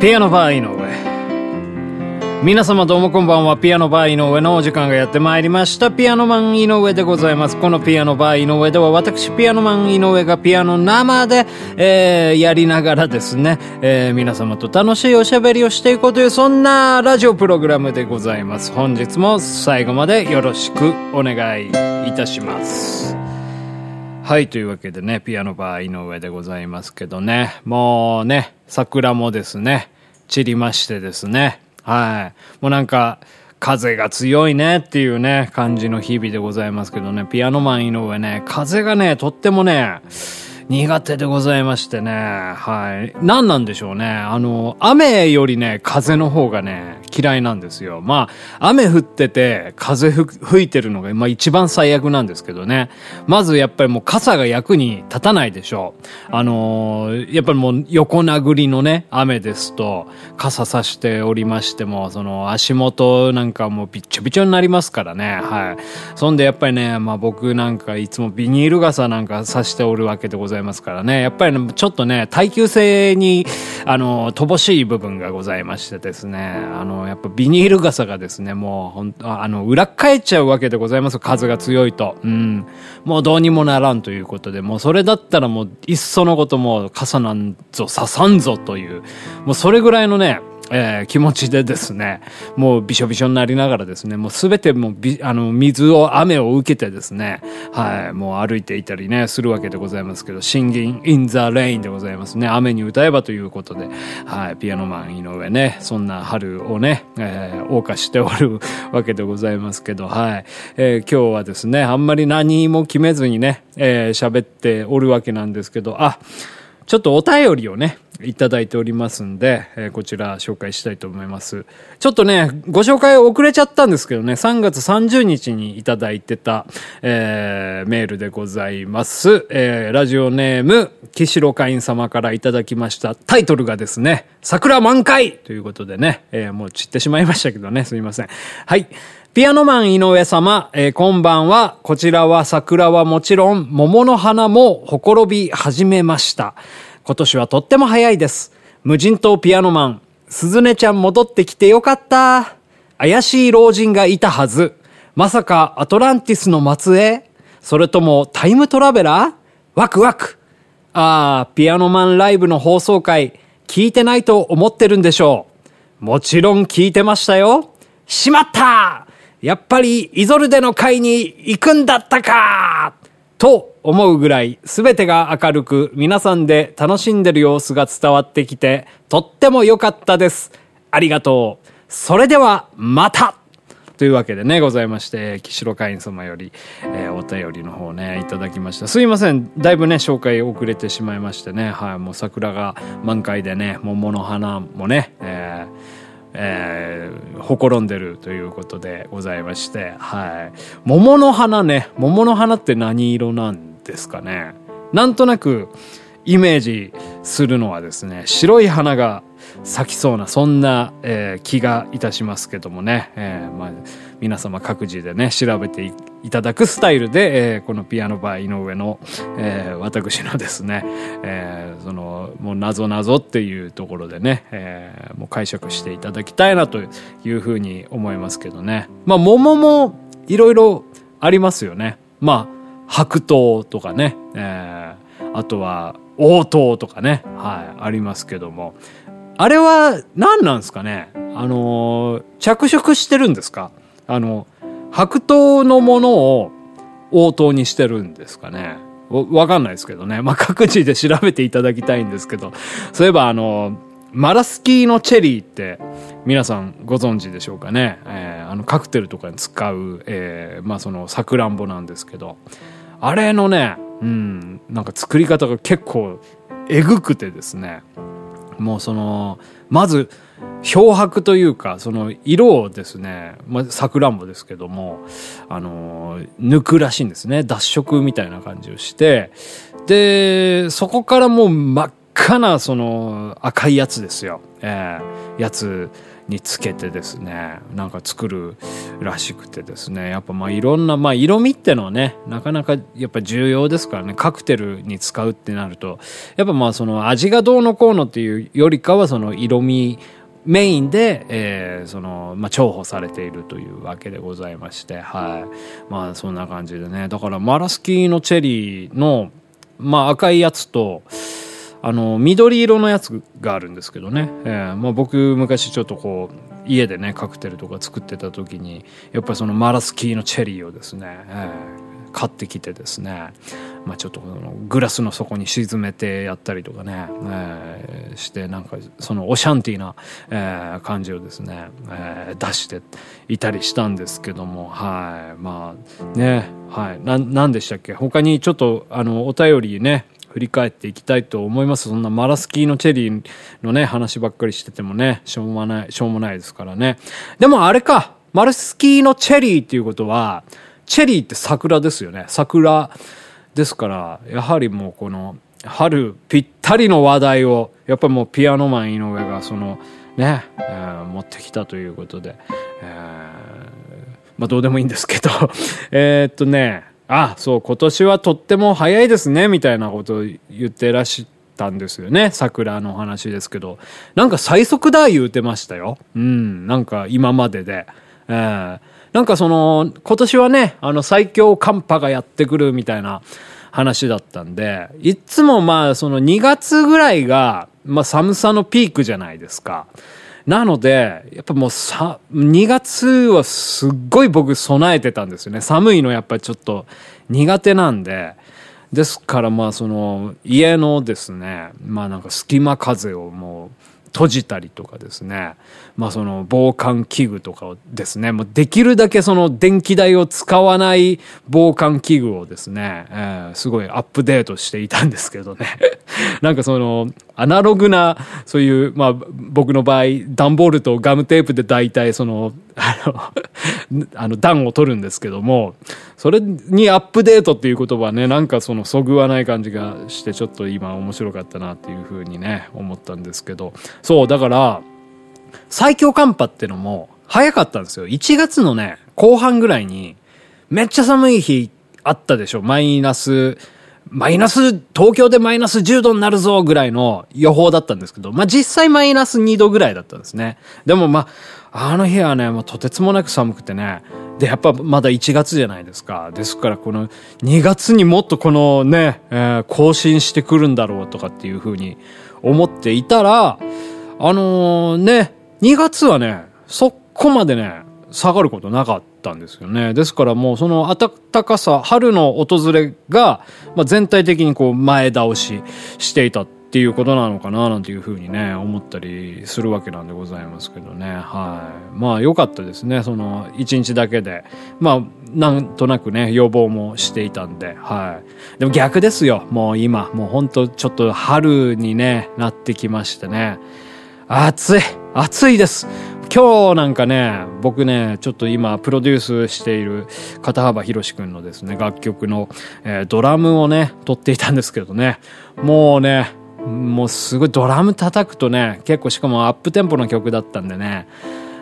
ピアノバー井上。皆様どうもこんばんは。ピアノバー井上のお時間がやってまいりました。ピアノマン井上でございます。このピアノバー井上では私ピアノマン井上がピアノ生で、えー、やりながらですね、えー、皆様と楽しいおしゃべりをしていこうというそんなラジオプログラムでございます。本日も最後までよろしくお願いいたします。はい、というわけでね、ピアノバー井上でございますけどね、もうね、桜もですね、散りましてですね、はい。もうなんか、風が強いねっていうね、感じの日々でございますけどね、ピアノマン井上ね、風がね、とってもね、苦手でございましてね。はい。何なんでしょうね。あの、雨よりね、風の方がね、嫌いなんですよ。まあ、雨降ってて、風吹いてるのが、まあ一番最悪なんですけどね。まずやっぱりもう傘が役に立たないでしょう。あの、やっぱりもう横殴りのね、雨ですと、傘さしておりましても、その足元なんかもうびっちょびちょになりますからね。はい。そんでやっぱりね、まあ僕なんかいつもビニール傘なんかさしておるわけでございますざいますからね。やっぱり、ちょっとね、耐久性に、あの、乏しい部分がございましてですね。あの、やっぱビニール傘がですね、もう、ほんあの、裏返っちゃうわけでございます。風が強いと。うん。もうどうにもならんということで、もうそれだったらもう、いっそのこともう傘なんぞ刺さんぞという、もうそれぐらいのね、えー、気持ちでですね、もうびしょびしょになりながらですね、もうすべてもうび、あの、水を、雨を受けてですね、はい、もう歩いていたりね、するわけでございますけど、Singing in the Rain でございますね。雨に歌えばということで、はい、ピアノマン井上ね、そんな春をね、えー、謳歌しておるわけでございますけど、はい、えー、今日はですね、あんまり何も決めずにね、えー、喋っておるわけなんですけど、あ、ちょっとお便りをね、いただいておりますんで、えー、こちら紹介したいと思います。ちょっとね、ご紹介遅れちゃったんですけどね、3月30日にいただいてた、えー、メールでございます。えー、ラジオネーム、岸路会員様からいただきました。タイトルがですね、桜満開ということでね、え、もう散ってしまいましたけどね、すみません。はい。ピアノマン井上様、えー、こんばんは。こちらは桜はもちろん、桃の花もほころび始めました。今年はとっても早いです。無人島ピアノマン、鈴音ちゃん戻ってきてよかった。怪しい老人がいたはず。まさかアトランティスの末裔それともタイムトラベラー？ワクワク。ああ、ピアノマンライブの放送回、聞いてないと思ってるんでしょう。もちろん聞いてましたよ。しまったやっぱりイゾルデの会に行くんだったかと思うぐらい全てが明るく皆さんで楽しんでる様子が伝わってきてとっても良かったです。ありがとう。それではまたというわけでね、ございまして、岸代会員様より、えー、お便りの方ね、いただきました。すいません。だいぶね、紹介遅れてしまいましてね、はい、もう桜が満開でね、桃の花もね、えーえー、ほころんでるということでございまして、はい。桃の花ね、桃の花って何色なんですかね。なんとなくイメージするのはですね、白い花が咲きそうな、そんな、えー、気がいたしますけどもね、えー、まあ、皆様各自でね、調べていただくスタイルで、えー、このピアノバー井上の、えー、私のですね、えー、その、もう謎謎っていうところでね、えー、もう解釈していただきたいなというふうに思いますけどね。まあ、桃もいろいろありますよね。まあ、白桃とかね、えー、あとは、応答とかね、はい、ありますけども。あれは何なんですかね？あの、着色してるんですか？あの、白桃のものを応答にしてるんですかね？わかんないですけどね。まあ、各自で調べていただきたいんですけど。そういえばあの、マラスキーのチェリーって皆さんご存知でしょうかね？えー、あのカクテルとかに使う、えー、まあそのさくらんぼなんですけど。あれのね、うん、なんか作り方が結構えぐくてですね。もうその、まず、漂白というか、その色をですね、まあ、さくらんぼですけども、あの、抜くらしいんですね。脱色みたいな感じをして、で、そこからもう真っ赤な、その、赤いやつですよ。ええー、やつにつけてですねなんか作るらしくてですねやっぱまあいろんなまあ色味ってのはねなかなかやっぱ重要ですからねカクテルに使うってなるとやっぱまあその味がどうのこうのっていうよりかはその色味メインで、えー、その、まあ、重宝されているというわけでございまして、はい。まあ、そんな感じでね。だから、マラスキーのチェリーの、まあ、赤いやつと、あの、緑色のやつがあるんですけどね。えー、まあ、僕、昔ちょっとこう、家でね、カクテルとか作ってた時に、やっぱりそのマラスキーのチェリーをですね、えー、買ってきてですね、まあ、ちょっとのグラスの底に沈めてやったりとかね、えー、してなんかそのオシャンティーな、えー、感じをですね、えー、出していたりしたんですけどもはい。まあねはい。何でしたっけ？他にちょっとあのお便りね振り返っていきたいと思います。そんなマラスキーのチェリーのね、話ばっかりしててもね、しょうもない、しょうもないですからね。でもあれか、マラスキーのチェリーっていうことは、チェリーって桜ですよね。桜ですから、やはりもうこの、春ぴったりの話題を、やっぱりもうピアノマン井上がその、ね、えー、持ってきたということで、えー、まあどうでもいいんですけど えっとね、あ、そう、今年はとっても早いですね、みたいなことを言ってらしたんですよね。桜の話ですけど。なんか最速だ言うてましたよ。うん、なんか今までで。えーなんかその、今年はね、あの最強寒波がやってくるみたいな話だったんで、いつもまあその2月ぐらいが、まあ寒さのピークじゃないですか。なので、やっぱもうさ、2月はすっごい僕備えてたんですよね。寒いのやっぱちょっと苦手なんで。ですからまあその家のですね、まあなんか隙間風をもう閉じたりとかですね。まあその防寒器具とかをですね、もうできるだけその電気代を使わない防寒器具をですね、えー、すごいアップデートしていたんですけどね。なんかその、アナログな、そういう、まあ僕の場合、段ボールとガムテープで大体その、あの、あの段を取るんですけども、それにアップデートっていう言葉ね、なんかそのそぐわない感じがして、ちょっと今面白かったなっていうふうにね、思ったんですけど、そう、だから、最強寒波ってのも早かったんですよ。1月のね、後半ぐらいに、めっちゃ寒い日あったでしょ。マイナス、マイナス、東京でマイナス10度になるぞぐらいの予報だったんですけど、まあ、実際マイナス2度ぐらいだったんですね。でもまあ、あの日はね、もうとてつもなく寒くてね、で、やっぱまだ1月じゃないですか。ですからこの2月にもっとこのね、えー、更新してくるんだろうとかっていうふうに思っていたら、あのー、ね、2月はね、そこまでね、下がることなかったんですよね。ですからもうその暖かさ、春の訪れが、まあ、全体的にこう前倒ししていたっていうことなのかななんていうふうにね、思ったりするわけなんでございますけどね。はい。まあ良かったですね。その1日だけで。まあなんとなくね、予防もしていたんで。はい。でも逆ですよ。もう今。もうほんとちょっと春にね、なってきましてね。暑い暑いです今日なんかね、僕ね、ちょっと今プロデュースしている片幅博くんのですね、楽曲の、えー、ドラムをね、撮っていたんですけどね、もうね、もうすごいドラム叩くとね、結構しかもアップテンポの曲だったんでね、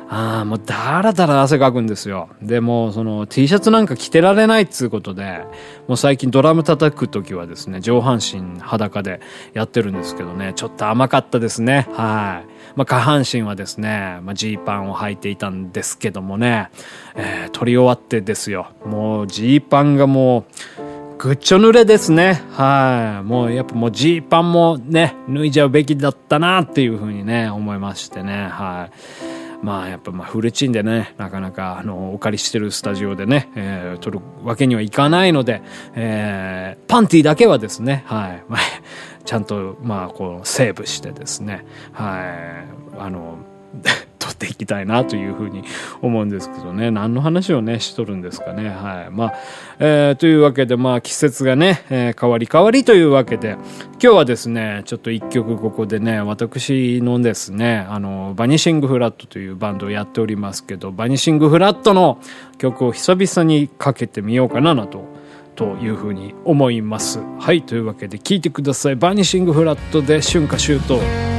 ああ、もうだらだら汗かくんですよ。で、もその T シャツなんか着てられないっつうことで、もう最近ドラム叩く時はですね、上半身裸でやってるんですけどね、ちょっと甘かったですね。はい。まあ、下半身はですね、まあ、ジーパンを履いていたんですけどもね、えー、撮り終わってですよ。もうジーパンがもう、ぐっちょ濡れですね。はい。もうやっぱもうジーパンもね、脱いじゃうべきだったなっていうふうにね、思いましてね。はい。まあやっぱまあフルチンでね、なかなかあの、お借りしてるスタジオでね、えー、撮るわけにはいかないので、えー、パンティだけはですね、はい。ちゃんと、まあ、こう、セーブしてですね、はい、あの、っていきたいなというふうに思うんですけどね。何の話をね、しとるんですかね。はい。まあ、えー、というわけで、まあ、季節がね、えー、変わり変わりというわけで、今日はですね、ちょっと一曲ここでね、私のですね、あの、バニシングフラットというバンドをやっておりますけど、バニシングフラットの曲を久々にかけてみようかなとというふうに思いますはいというわけで聞いてくださいバニシングフラットで春夏秋冬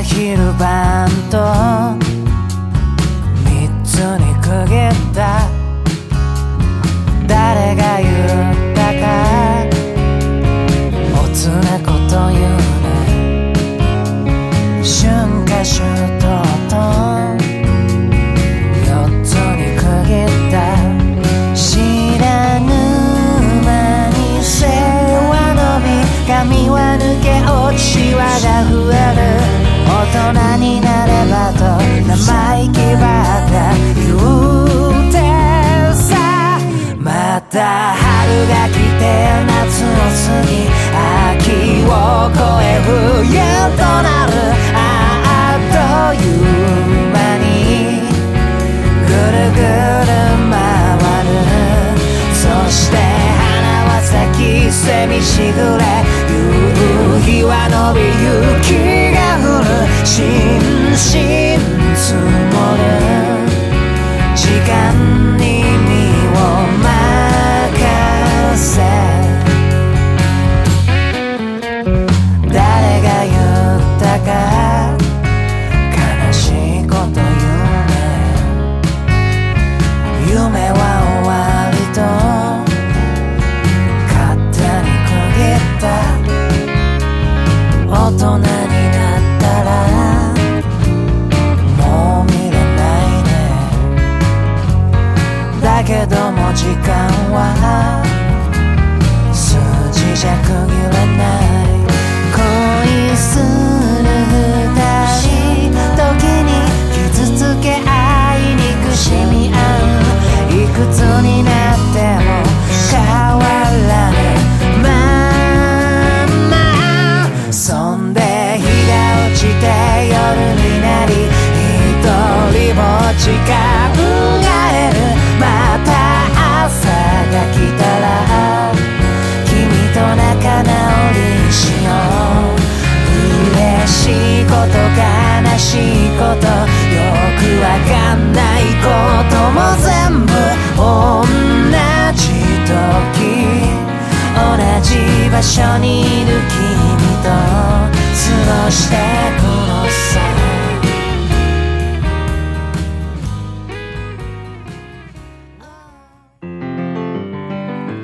昼晩と緒にいる君と過ごして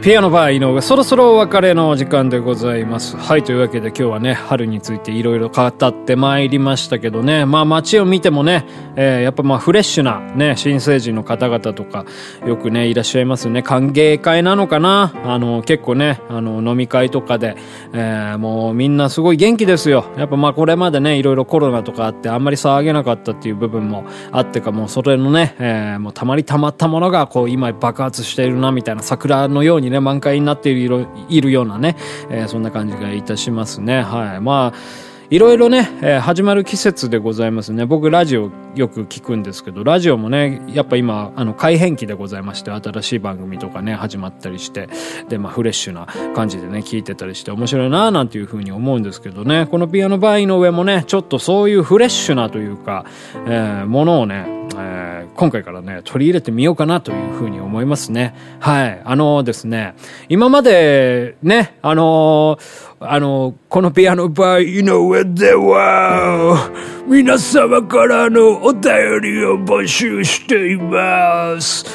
ピアノバー井上、そろそろお別れの時間でございます。はい、というわけで今日はね、春についていろいろ語ってまいりましたけどね、まあ街を見てもね、えーやっぱまあフレッシュなね、新成人の方々とか、よくね、いらっしゃいますね。歓迎会なのかな？あの、結構ね、あの、飲み会とかで、えーもうみんなすごい元気ですよ。やっぱまあこれまでね、いろいろコロナとかあって、あんまり騒げなかったっていう部分もあってか、もうそれのね、えーもうたまりたまったものが、こう今爆発しているな、みたいな桜のようにね、満開になっているいるようなね、えーそんな感じがいたしますね。はい。まあ、いろいろね、えー始まる季節でございますね。僕ラジオよく聞くんですけど、ラジオもね、やっぱ今、あの、改変期でございまして、新しい番組とかね、始まったりして、で、まあ、フレッシュな感じでね、聞いてたりして面白いなぁなんていうふうに思うんですけどね、このピアノバイの上もね、ちょっとそういうフレッシュなというか、えーものをね、えー今回からね、取り入れてみようかなというふうに思いますね。はい。あのですね、今までね、あのあのこのピアノバーの上では、皆様からのお便りを募集しています。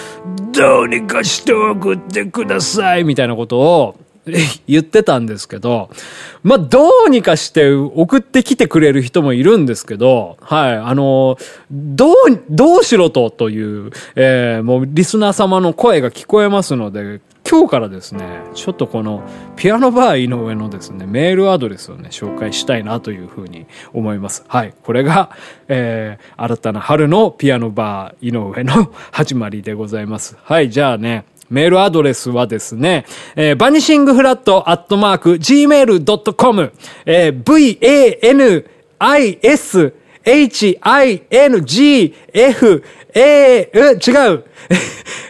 どうにかして送ってください、みたいなことを、言ってたんですけど、まあ、どうにかして送ってきてくれる人もいるんですけど、はい、あの、どう、どうしろとという、えーもうリスナー様の声が聞こえますので、今日からですね、ちょっとこのピアノバー井上のですね、メールアドレスをね、紹介したいなというふうに思います。はい。これが、えー、新たな春のピアノバー井上の始まりでございます。はい。じゃあね、メールアドレスはですね、えー、バニシングフラットアットマーク gmail.com、えー、v-a-n-i-s h-i-n-g-f a う違う。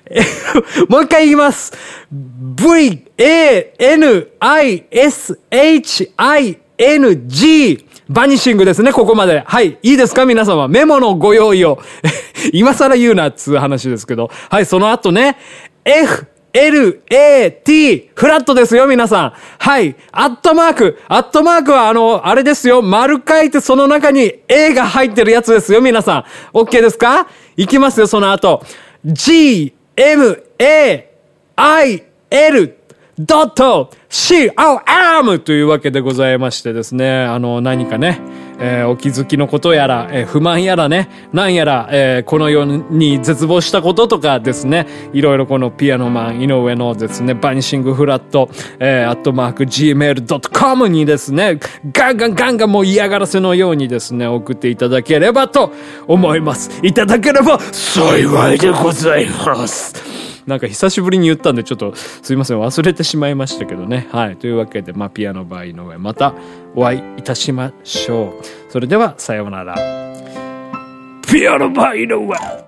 もう一回言います。v-a-n-i-s-h-i-n-g バニシングですね、ここまで。はい。いいですか？皆様。メモのご用意を。今更言うなっつう話ですけど。はい、その後ね、F LAT、フラットですよ、皆さん。はい。アットマーク。アットマークは、あの、あれですよ。丸書いてその中に A が入ってるやつですよ、皆さん。OK ですか？いきますよ、その後。G, M, A, I, L, ドット C, O, M というわけでございましてですね。あの、何かね、えーお気づきのことやら、えー不満やらね、なんやら、えーこの世に絶望したこととかですね、いろいろこのピアノマン井上のですね、バニシングフラット、えー、アットマーク gmail.com にですね、ガンガンガンガンもう嫌がらせのようにですね、送っていただければと思います。いただければ幸いでございます。なんか久しぶりに言ったんでちょっとすいません忘れてしまいましたけどね。はい。というわけで、まあ、ピアノバー井上またお会いいたしましょう。それではさようなら。ピアノバー井上